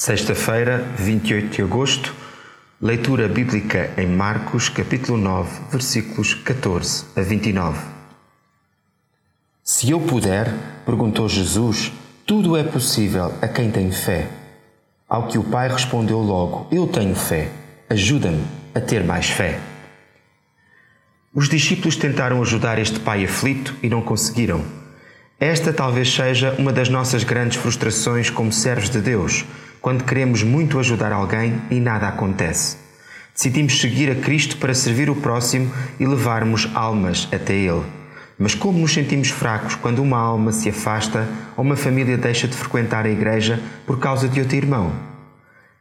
Sexta-feira, 28 de agosto, leitura bíblica em Marcos, capítulo 9, versículos 14 a 29. Se eu puder, perguntou Jesus, tudo é possível a quem tem fé. Ao que o pai respondeu logo: Eu tenho fé, ajuda-me a ter mais fé. Os discípulos tentaram ajudar este pai aflito e não conseguiram. Esta talvez seja uma das nossas grandes frustrações como servos de Deus quando queremos muito ajudar alguém e nada acontece. Decidimos seguir a Cristo para servir o próximo e levarmos almas até Ele. Mas como nos sentimos fracos quando uma alma se afasta ou uma família deixa de frequentar a igreja por causa de outro irmão?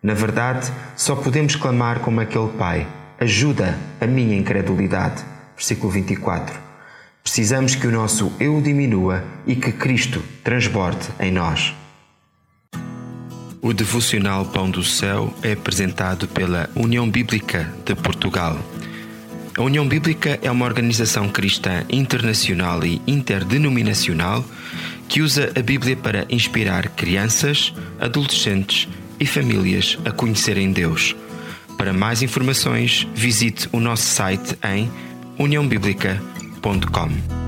Na verdade, só podemos clamar como aquele pai: Ajuda a minha incredulidade. Versículo 24. Precisamos que o nosso eu diminua e que Cristo transborde em nós. O devocional Pão do Céu é apresentado pela União Bíblica de Portugal. A União Bíblica é uma organização cristã internacional e interdenominacional que usa a Bíblia para inspirar crianças, adolescentes e famílias a conhecerem Deus. Para mais informações, visite o nosso site em uniãobíblica.com.